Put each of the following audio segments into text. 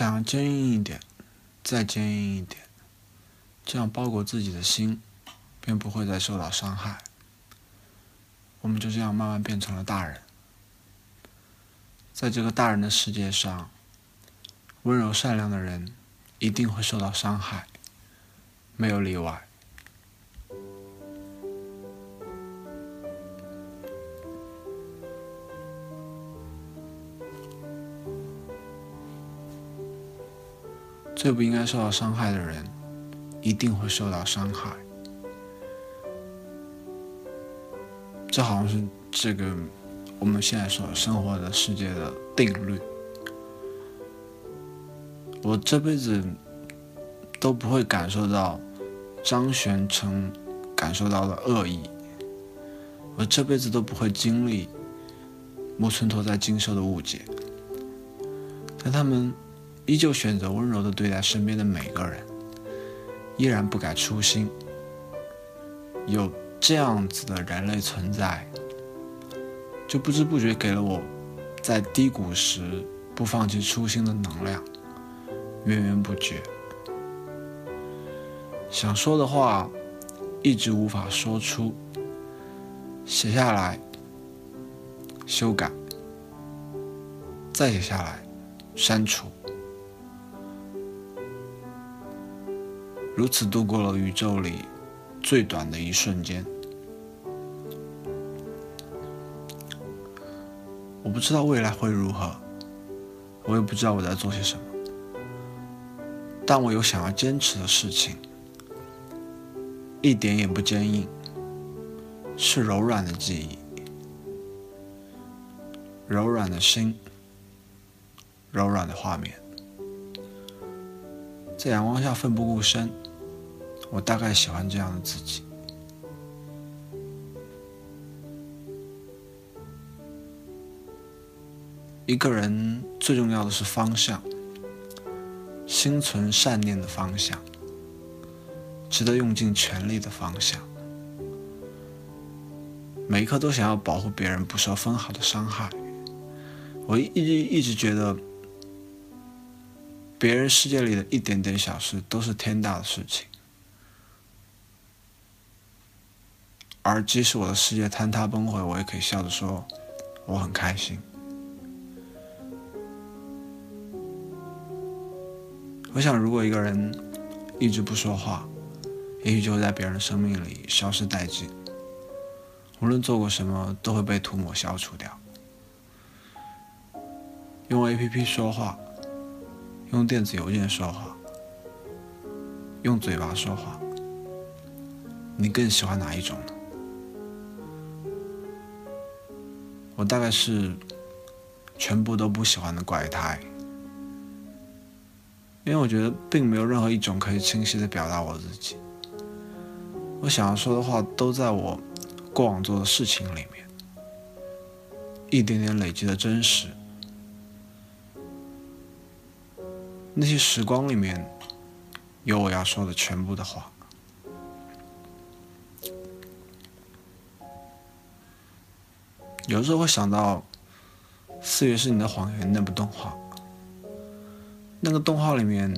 想要坚硬一点，再坚硬一点，这样包裹自己的心，便不会再受到伤害。我们就这样慢慢变成了大人。在这个大人的世界上，温柔善良的人一定会受到伤害，没有例外。最不应该受到伤害的人，一定会受到伤害。这好像是这个我们现在所生活的世界的定律。我这辈子都不会感受到张玄成感受到的恶意，我这辈子都不会经历木村拓哉经受的误解，但他们。依旧选择温柔的对待身边的每个人，依然不改初心。有这样子的人类存在，就不知不觉给了我在低谷时不放弃初心的能量，源源不绝。想说的话一直无法说出，写下来，修改，再写下来，删除。如此度过了宇宙里最短的一瞬间。我不知道未来会如何，我也不知道我在做些什么，但我有想要坚持的事情，一点也不坚硬，是柔软的记忆，柔软的心，柔软的画面，在阳光下奋不顾身。我大概喜欢这样的自己。一个人最重要的是方向，心存善念的方向，值得用尽全力的方向。每一刻都想要保护别人不受分毫的伤害。我一直一直觉得，别人世界里的一点点小事都是天大的事情。而即使我的世界坍塌崩毁，我也可以笑着说我很开心。我想，如果一个人一直不说话，也许就会在别人的生命里消失殆尽。无论做过什么，都会被涂抹消除掉。用 A P P 说话，用电子邮件说话，用嘴巴说话，你更喜欢哪一种呢？我大概是全部都不喜欢的怪胎，因为我觉得并没有任何一种可以清晰的表达我自己。我想要说的话都在我过往做的事情里面，一点点累积的真实。那些时光里面有我要说的全部的话。有时候会想到《四月是你的谎言》那部动画，那个动画里面，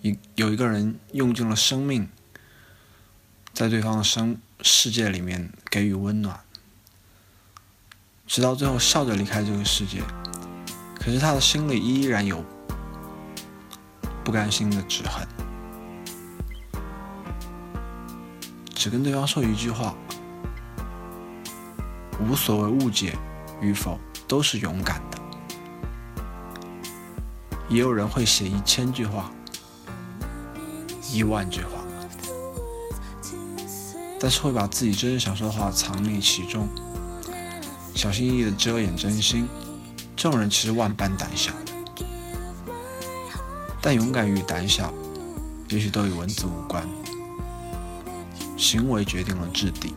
一有一个人用尽了生命，在对方的生世界里面给予温暖，直到最后笑着离开这个世界，可是他的心里依然有不甘心的指痕，只跟对方说一句话。无所谓误解与否，都是勇敢的。也有人会写一千句话、一万句话，但是会把自己真正想说的话藏匿其中，小心翼翼的遮掩真心。这种人其实万般胆小，但勇敢与胆小，也许都与文字无关，行为决定了质地。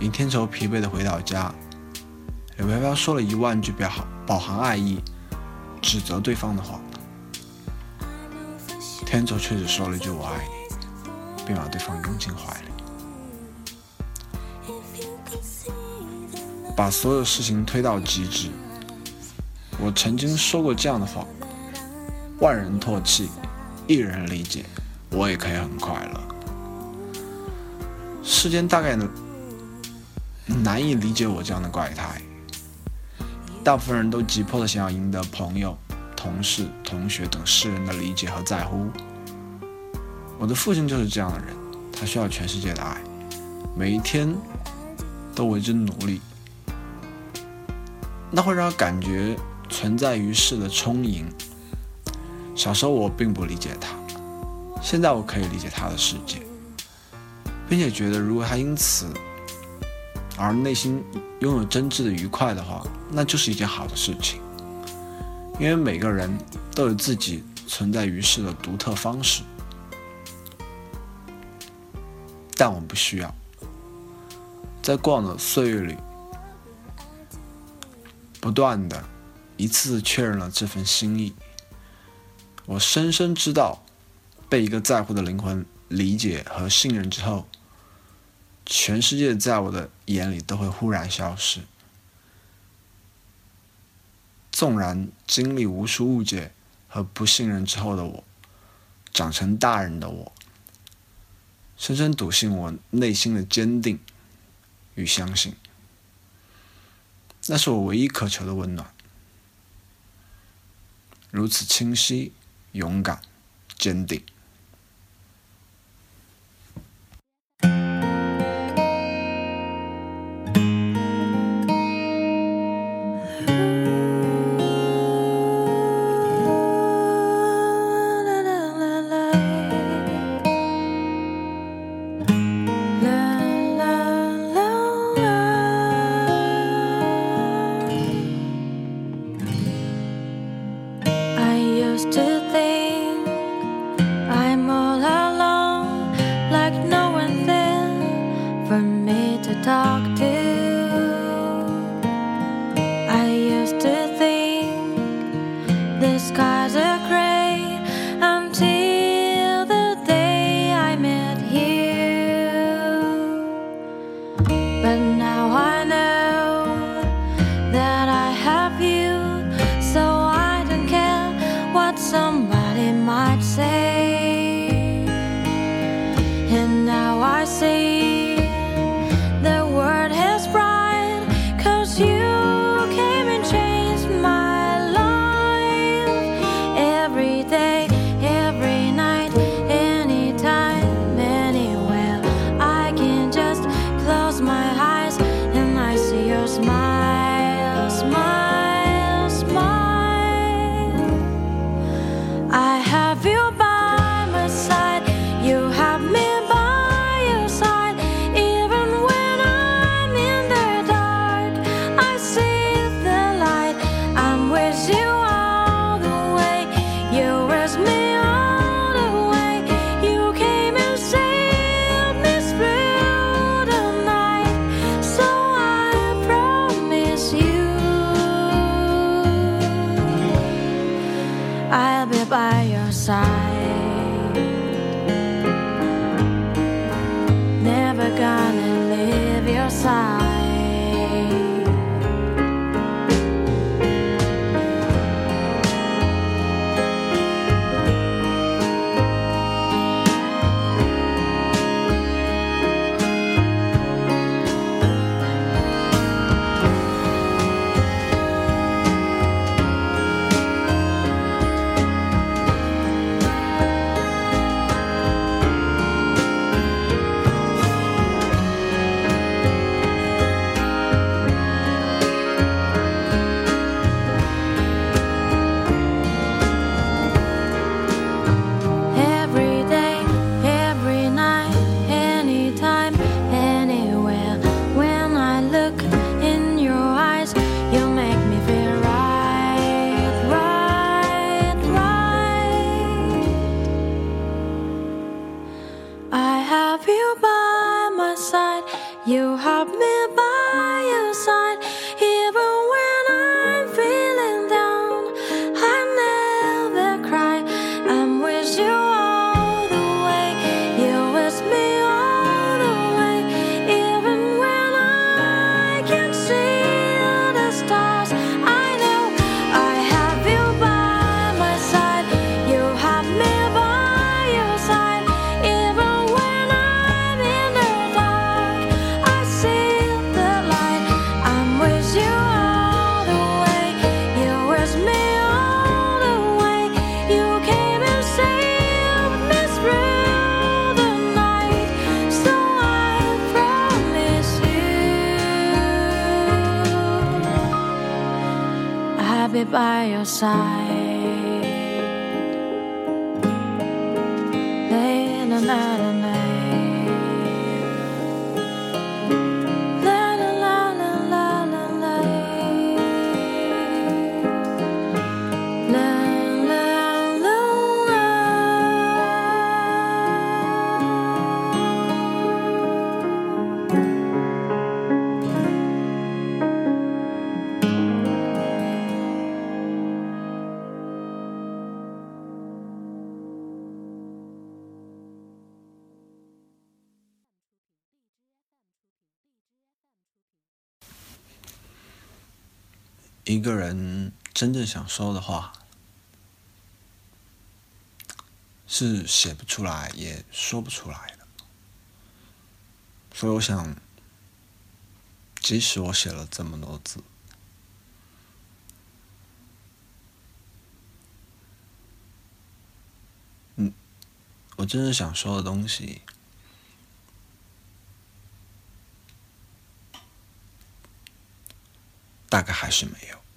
尹天仇疲惫的回到家，柳飘飘说了一万句表饱含爱意、指责对方的话，天仇却只说了一句“我爱你”，便把对方拥进怀里。把所有事情推到极致。我曾经说过这样的话：万人唾弃，一人理解，我也可以很快乐。世间大概能难以理解我这样的怪胎。大部分人都急迫的想要赢得朋友、同事、同学等世人的理解和在乎。我的父亲就是这样的人，他需要全世界的爱，每一天都为之努力。那会让他感觉存在于世的充盈。小时候我并不理解他，现在我可以理解他的世界，并且觉得如果他因此而内心拥有真挚的愉快的话，那就是一件好的事情。因为每个人都有自己存在于世的独特方式，但我们不需要。在过往的岁月里。不断的，一次次确认了这份心意。我深深知道，被一个在乎的灵魂理解和信任之后，全世界在我的眼里都会忽然消失。纵然经历无数误解和不信任之后的我，长成大人的我，深深笃信我内心的坚定与相信。那是我唯一渴求的温暖，如此清晰、勇敢、坚定。just to have you by my side. You have me by by your side. 一个人真正想说的话，是写不出来也说不出来的。所以我想，即使我写了这么多字，嗯，我真正想说的东西，大概还是没有。